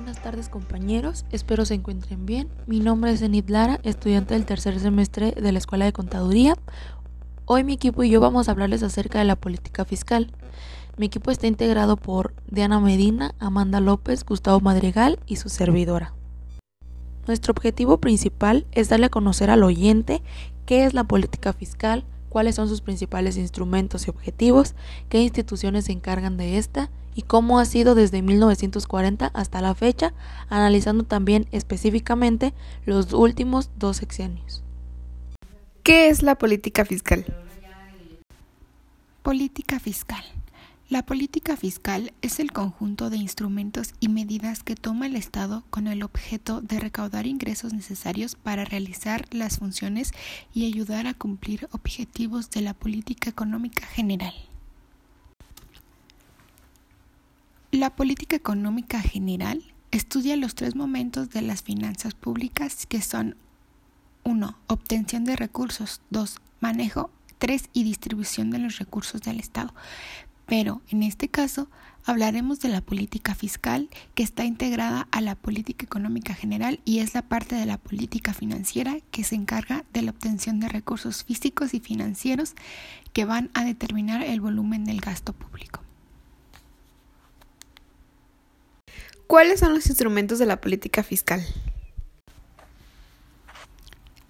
buenas tardes compañeros, espero se encuentren bien. Mi nombre es Enid Lara, estudiante del tercer semestre de la Escuela de Contaduría. Hoy mi equipo y yo vamos a hablarles acerca de la política fiscal. Mi equipo está integrado por Diana Medina, Amanda López, Gustavo Madrigal y su servidora. Nuestro objetivo principal es darle a conocer al oyente qué es la política fiscal, cuáles son sus principales instrumentos y objetivos, qué instituciones se encargan de esta y cómo ha sido desde 1940 hasta la fecha, analizando también específicamente los últimos dos sexenios. ¿Qué es la política fiscal? Política fiscal. La política fiscal es el conjunto de instrumentos y medidas que toma el Estado con el objeto de recaudar ingresos necesarios para realizar las funciones y ayudar a cumplir objetivos de la política económica general. La política económica general estudia los tres momentos de las finanzas públicas que son 1. Obtención de recursos. 2. Manejo. 3. Y distribución de los recursos del Estado. Pero en este caso hablaremos de la política fiscal que está integrada a la política económica general y es la parte de la política financiera que se encarga de la obtención de recursos físicos y financieros que van a determinar el volumen del gasto público. ¿Cuáles son los instrumentos de la política fiscal?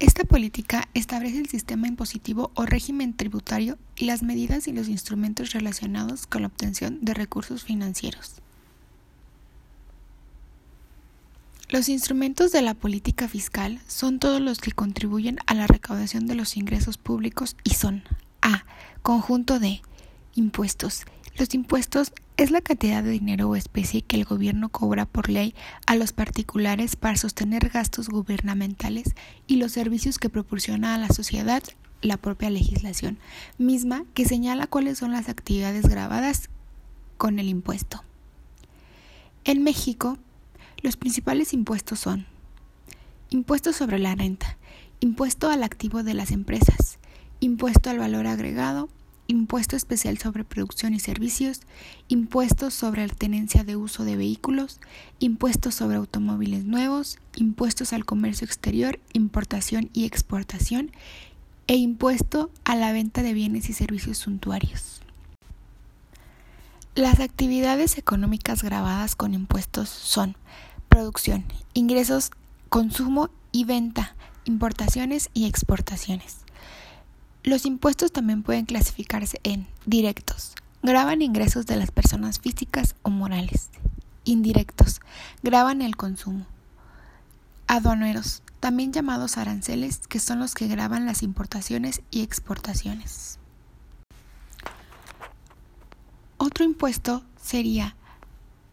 Esta política establece el sistema impositivo o régimen tributario y las medidas y los instrumentos relacionados con la obtención de recursos financieros. Los instrumentos de la política fiscal son todos los que contribuyen a la recaudación de los ingresos públicos y son A. Conjunto de impuestos. Los impuestos es la cantidad de dinero o especie que el gobierno cobra por ley a los particulares para sostener gastos gubernamentales y los servicios que proporciona a la sociedad la propia legislación, misma que señala cuáles son las actividades grabadas con el impuesto. En México, los principales impuestos son impuesto sobre la renta, impuesto al activo de las empresas, impuesto al valor agregado, impuesto especial sobre producción y servicios, impuestos sobre tenencia de uso de vehículos, impuestos sobre automóviles nuevos, impuestos al comercio exterior, importación y exportación, e impuesto a la venta de bienes y servicios suntuarios. Las actividades económicas grabadas con impuestos son producción, ingresos, consumo y venta, importaciones y exportaciones. Los impuestos también pueden clasificarse en directos, graban ingresos de las personas físicas o morales. Indirectos, graban el consumo. Aduaneros, también llamados aranceles, que son los que graban las importaciones y exportaciones. Otro impuesto sería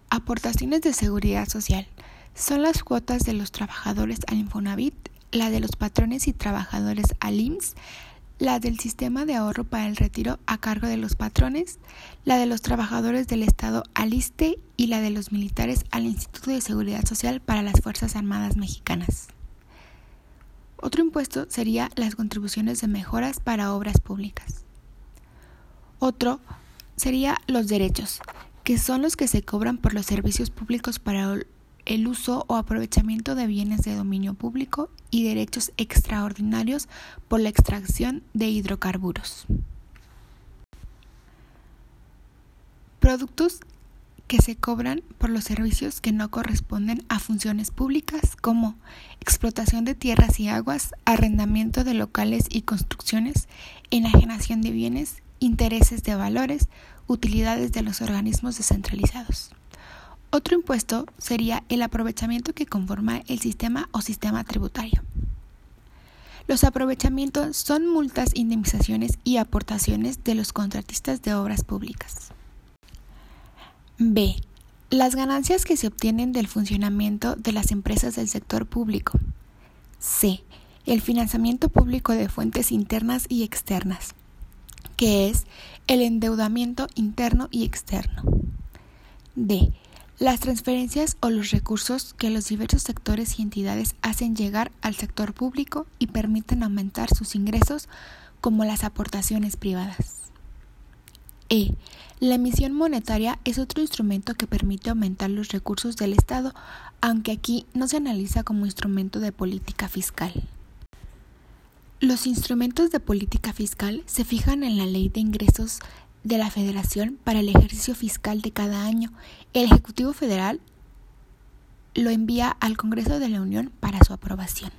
aportaciones de seguridad social. Son las cuotas de los trabajadores al Infonavit, la de los patrones y trabajadores al IMSS, la del sistema de ahorro para el retiro a cargo de los patrones, la de los trabajadores del Estado al ISTE y la de los militares al Instituto de Seguridad Social para las Fuerzas Armadas Mexicanas. Otro impuesto sería las contribuciones de mejoras para obras públicas. Otro sería los derechos, que son los que se cobran por los servicios públicos para el uso o aprovechamiento de bienes de dominio público y derechos extraordinarios por la extracción de hidrocarburos. Productos que se cobran por los servicios que no corresponden a funciones públicas como explotación de tierras y aguas, arrendamiento de locales y construcciones, enajenación de bienes, intereses de valores, utilidades de los organismos descentralizados. Otro impuesto sería el aprovechamiento que conforma el sistema o sistema tributario. Los aprovechamientos son multas, indemnizaciones y aportaciones de los contratistas de obras públicas. B. Las ganancias que se obtienen del funcionamiento de las empresas del sector público. C. El financiamiento público de fuentes internas y externas, que es el endeudamiento interno y externo. D las transferencias o los recursos que los diversos sectores y entidades hacen llegar al sector público y permiten aumentar sus ingresos como las aportaciones privadas. E. La emisión monetaria es otro instrumento que permite aumentar los recursos del Estado, aunque aquí no se analiza como instrumento de política fiscal. Los instrumentos de política fiscal se fijan en la Ley de Ingresos de la Federación para el ejercicio fiscal de cada año. El Ejecutivo Federal lo envía al Congreso de la Unión para su aprobación.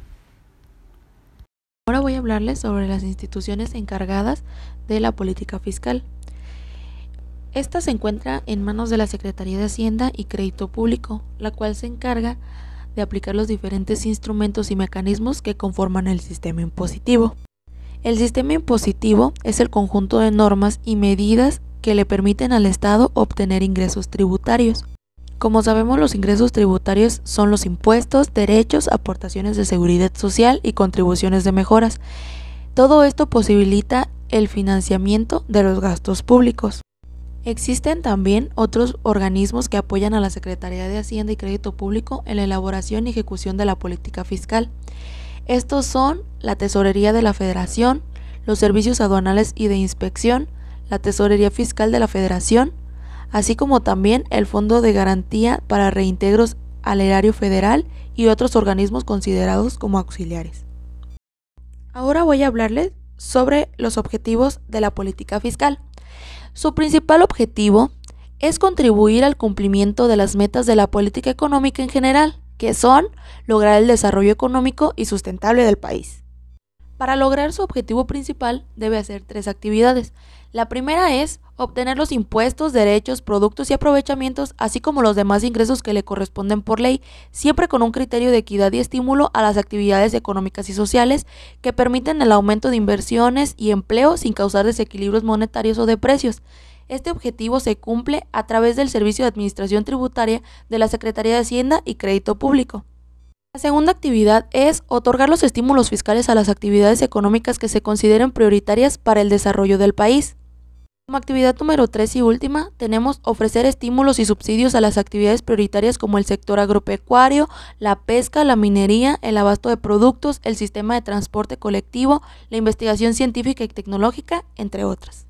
Ahora voy a hablarles sobre las instituciones encargadas de la política fiscal. Esta se encuentra en manos de la Secretaría de Hacienda y Crédito Público, la cual se encarga de aplicar los diferentes instrumentos y mecanismos que conforman el sistema impositivo. El sistema impositivo es el conjunto de normas y medidas que le permiten al Estado obtener ingresos tributarios. Como sabemos, los ingresos tributarios son los impuestos, derechos, aportaciones de seguridad social y contribuciones de mejoras. Todo esto posibilita el financiamiento de los gastos públicos. Existen también otros organismos que apoyan a la Secretaría de Hacienda y Crédito Público en la elaboración y ejecución de la política fiscal. Estos son la Tesorería de la Federación, los Servicios Aduanales y de Inspección, la Tesorería Fiscal de la Federación, así como también el Fondo de Garantía para Reintegros al Erario Federal y otros organismos considerados como auxiliares. Ahora voy a hablarles sobre los objetivos de la política fiscal. Su principal objetivo es contribuir al cumplimiento de las metas de la política económica en general, que son lograr el desarrollo económico y sustentable del país. Para lograr su objetivo principal debe hacer tres actividades. La primera es obtener los impuestos, derechos, productos y aprovechamientos, así como los demás ingresos que le corresponden por ley, siempre con un criterio de equidad y estímulo a las actividades económicas y sociales que permiten el aumento de inversiones y empleo sin causar desequilibrios monetarios o de precios. Este objetivo se cumple a través del Servicio de Administración Tributaria de la Secretaría de Hacienda y Crédito Público. La segunda actividad es otorgar los estímulos fiscales a las actividades económicas que se consideren prioritarias para el desarrollo del país. Como actividad número 3 y última, tenemos ofrecer estímulos y subsidios a las actividades prioritarias como el sector agropecuario, la pesca, la minería, el abasto de productos, el sistema de transporte colectivo, la investigación científica y tecnológica, entre otras.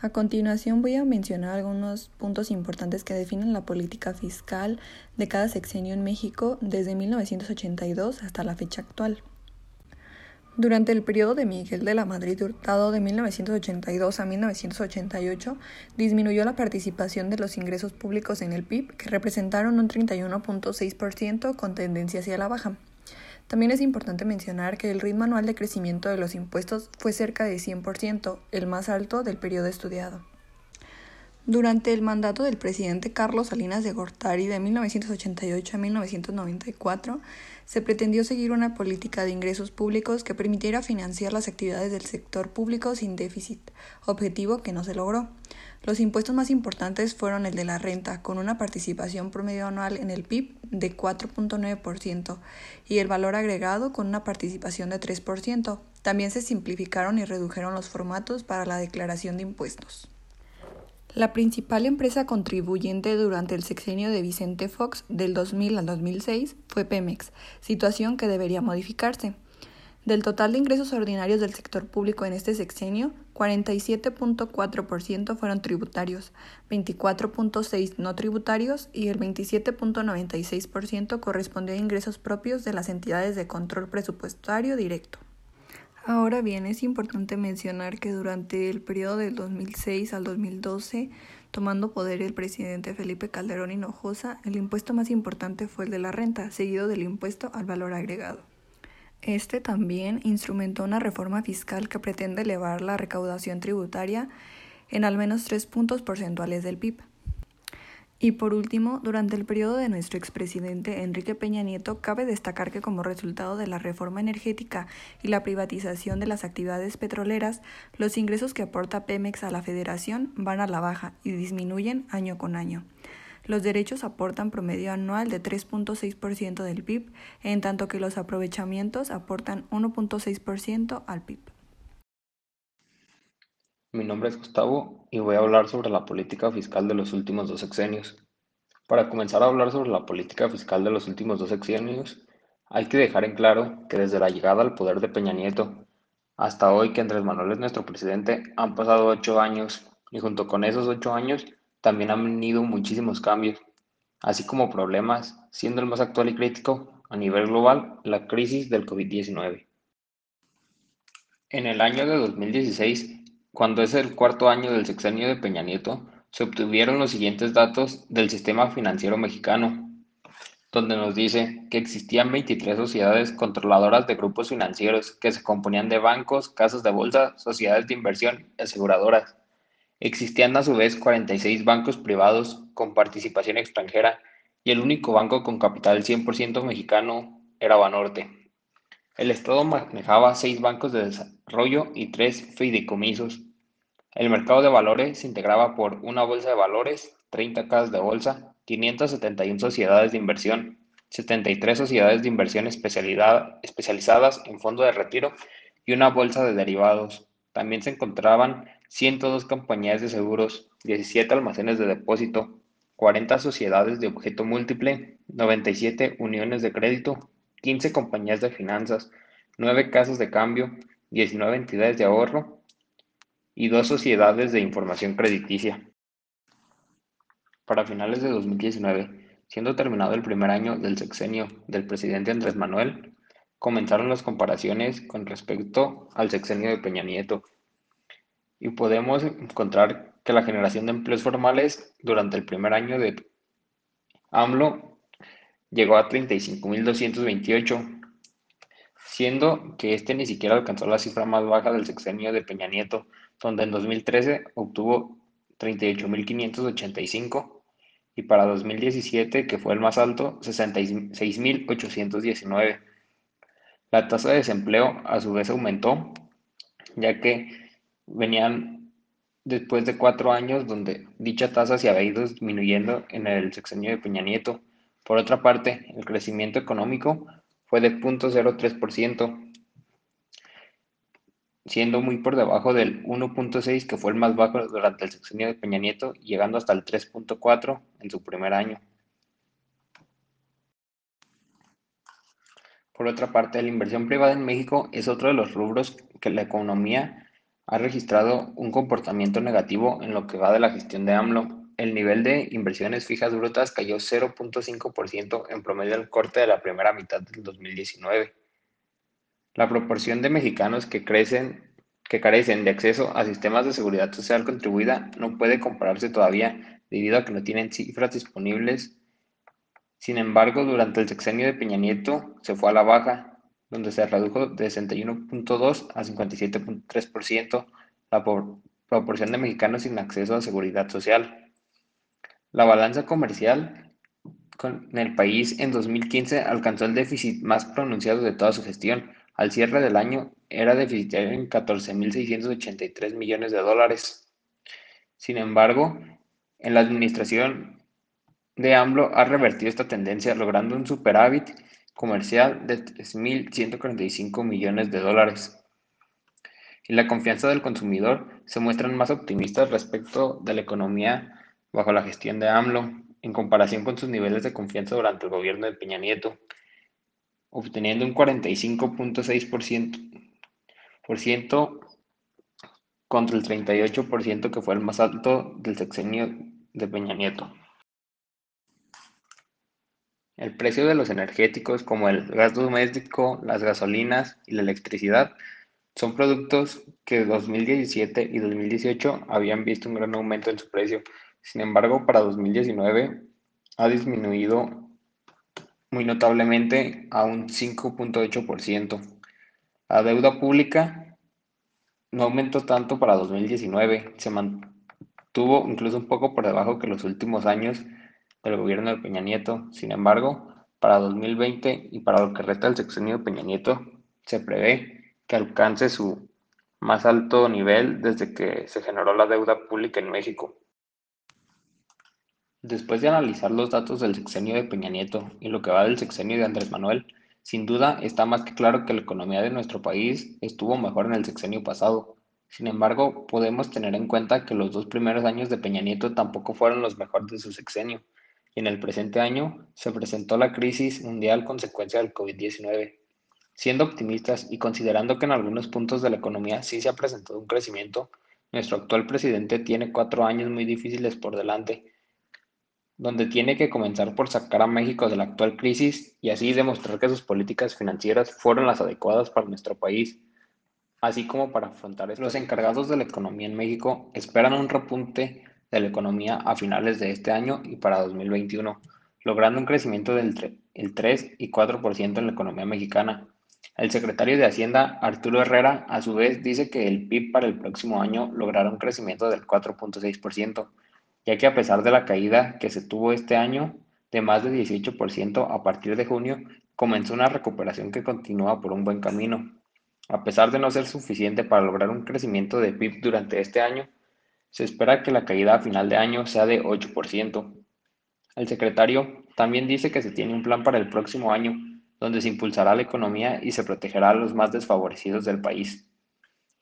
A continuación voy a mencionar algunos puntos importantes que definen la política fiscal de cada sexenio en México desde 1982 hasta la fecha actual. Durante el periodo de Miguel de la Madrid Hurtado de 1982 a 1988, disminuyó la participación de los ingresos públicos en el PIB, que representaron un 31.6% con tendencia hacia la baja. También es importante mencionar que el ritmo anual de crecimiento de los impuestos fue cerca de 100%, el más alto del periodo estudiado. Durante el mandato del presidente Carlos Salinas de Gortari de 1988 a 1994, se pretendió seguir una política de ingresos públicos que permitiera financiar las actividades del sector público sin déficit, objetivo que no se logró. Los impuestos más importantes fueron el de la renta, con una participación promedio anual en el PIB de 4.9%, y el valor agregado con una participación de 3%. También se simplificaron y redujeron los formatos para la declaración de impuestos. La principal empresa contribuyente durante el sexenio de Vicente Fox del 2000 al 2006 fue Pemex, situación que debería modificarse. Del total de ingresos ordinarios del sector público en este sexenio, 47.4% fueron tributarios, 24.6% no tributarios y el 27.96% correspondió a ingresos propios de las entidades de control presupuestario directo. Ahora bien, es importante mencionar que durante el periodo del 2006 al 2012, tomando poder el presidente Felipe Calderón Hinojosa, el impuesto más importante fue el de la renta, seguido del impuesto al valor agregado. Este también instrumentó una reforma fiscal que pretende elevar la recaudación tributaria en al menos tres puntos porcentuales del PIB. Y por último, durante el periodo de nuestro expresidente Enrique Peña Nieto, cabe destacar que como resultado de la reforma energética y la privatización de las actividades petroleras, los ingresos que aporta Pemex a la federación van a la baja y disminuyen año con año. Los derechos aportan promedio anual de 3.6% del PIB, en tanto que los aprovechamientos aportan 1.6% al PIB. Mi nombre es Gustavo y voy a hablar sobre la política fiscal de los últimos dos sexenios. Para comenzar a hablar sobre la política fiscal de los últimos dos sexenios, hay que dejar en claro que desde la llegada al poder de Peña Nieto hasta hoy que Andrés Manuel es nuestro presidente han pasado ocho años y junto con esos ocho años también han venido muchísimos cambios, así como problemas, siendo el más actual y crítico a nivel global la crisis del COVID-19. En el año de 2016, cuando es el cuarto año del sexenio de Peña Nieto, se obtuvieron los siguientes datos del sistema financiero mexicano, donde nos dice que existían 23 sociedades controladoras de grupos financieros que se componían de bancos, casas de bolsa, sociedades de inversión y aseguradoras. Existían a su vez 46 bancos privados con participación extranjera y el único banco con capital 100% mexicano era Banorte. El Estado manejaba seis bancos de desarrollo y tres fideicomisos. El mercado de valores se integraba por una bolsa de valores, 30 casas de bolsa, 571 sociedades de inversión, 73 sociedades de inversión especializadas en fondo de retiro y una bolsa de derivados. También se encontraban 102 compañías de seguros, 17 almacenes de depósito, 40 sociedades de objeto múltiple, 97 uniones de crédito, 15 compañías de finanzas, 9 casas de cambio, 19 entidades de ahorro y 2 sociedades de información crediticia. Para finales de 2019, siendo terminado el primer año del sexenio del presidente Andrés Manuel, comenzaron las comparaciones con respecto al sexenio de Peña Nieto. Y podemos encontrar que la generación de empleos formales durante el primer año de AMLO llegó a 35.228, siendo que este ni siquiera alcanzó la cifra más baja del sexenio de Peña Nieto, donde en 2013 obtuvo 38.585 y para 2017, que fue el más alto, 66.819. La tasa de desempleo a su vez aumentó, ya que venían después de cuatro años donde dicha tasa se había ido disminuyendo en el sexenio de Peña Nieto por otra parte, el crecimiento económico fue de 0.03%, siendo muy por debajo del 1.6 que fue el más bajo durante el sexenio de Peña Nieto, llegando hasta el 3.4 en su primer año. Por otra parte, la inversión privada en México es otro de los rubros que la economía ha registrado un comportamiento negativo en lo que va de la gestión de AMLO, el nivel de inversiones fijas brutas cayó 0.5% en promedio al corte de la primera mitad del 2019. La proporción de mexicanos que, que carecen de acceso a sistemas de seguridad social contribuida no puede compararse todavía debido a que no tienen cifras disponibles. Sin embargo, durante el sexenio de Peña Nieto se fue a la baja, donde se redujo de 61.2 a 57.3% la proporción de mexicanos sin acceso a seguridad social. La balanza comercial con el país en 2015 alcanzó el déficit más pronunciado de toda su gestión. Al cierre del año era deficitario en 14.683 millones de dólares. Sin embargo, en la administración de AMLO ha revertido esta tendencia logrando un superávit comercial de 3.145 millones de dólares. Y la confianza del consumidor se muestran más optimistas respecto de la economía bajo la gestión de AMLO, en comparación con sus niveles de confianza durante el gobierno de Peña Nieto, obteniendo un 45.6% contra el 38% que fue el más alto del sexenio de Peña Nieto. El precio de los energéticos como el gas doméstico, las gasolinas y la electricidad son productos que 2017 y 2018 habían visto un gran aumento en su precio, sin embargo, para 2019 ha disminuido muy notablemente a un 5.8%. La deuda pública no aumentó tanto para 2019, se mantuvo incluso un poco por debajo que los últimos años del gobierno de Peña Nieto. Sin embargo, para 2020 y para lo que resta del sexenio de Peña Nieto, se prevé que alcance su más alto nivel desde que se generó la deuda pública en México. Después de analizar los datos del sexenio de Peña Nieto y lo que va del sexenio de Andrés Manuel, sin duda está más que claro que la economía de nuestro país estuvo mejor en el sexenio pasado. Sin embargo, podemos tener en cuenta que los dos primeros años de Peña Nieto tampoco fueron los mejores de su sexenio, y en el presente año se presentó la crisis mundial consecuencia del COVID-19. Siendo optimistas y considerando que en algunos puntos de la economía sí se ha presentado un crecimiento, Nuestro actual presidente tiene cuatro años muy difíciles por delante, donde tiene que comenzar por sacar a México de la actual crisis y así demostrar que sus políticas financieras fueron las adecuadas para nuestro país, así como para afrontar esto. Los encargados de la economía en México esperan un repunte de la economía a finales de este año y para 2021, logrando un crecimiento del el 3 y 4% en la economía mexicana. El secretario de Hacienda, Arturo Herrera, a su vez dice que el PIB para el próximo año logrará un crecimiento del 4.6%, ya que a pesar de la caída que se tuvo este año de más de 18% a partir de junio, comenzó una recuperación que continúa por un buen camino. A pesar de no ser suficiente para lograr un crecimiento de PIB durante este año, se espera que la caída a final de año sea de 8%. El secretario también dice que se tiene un plan para el próximo año, donde se impulsará la economía y se protegerá a los más desfavorecidos del país.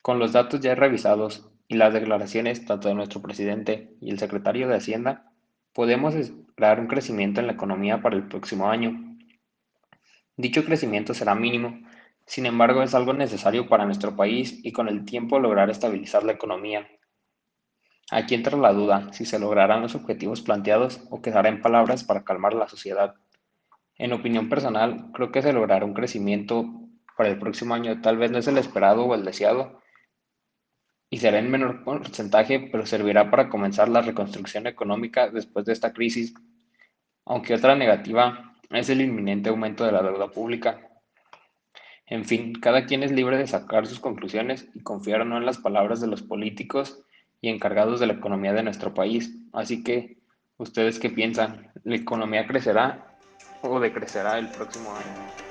Con los datos ya revisados y las declaraciones tanto de nuestro presidente y el secretario de Hacienda, podemos esperar un crecimiento en la economía para el próximo año. Dicho crecimiento será mínimo, sin embargo es algo necesario para nuestro país y con el tiempo lograr estabilizar la economía Aquí entra la duda si se lograrán los objetivos planteados o quedará en palabras para calmar la sociedad. En opinión personal, creo que se logrará un crecimiento para el próximo año. Tal vez no es el esperado o el deseado y será en menor porcentaje, pero servirá para comenzar la reconstrucción económica después de esta crisis. Aunque otra negativa es el inminente aumento de la deuda pública. En fin, cada quien es libre de sacar sus conclusiones y confiar no en las palabras de los políticos y encargados de la economía de nuestro país. Así que, ¿ustedes qué piensan? ¿La economía crecerá o decrecerá el próximo año?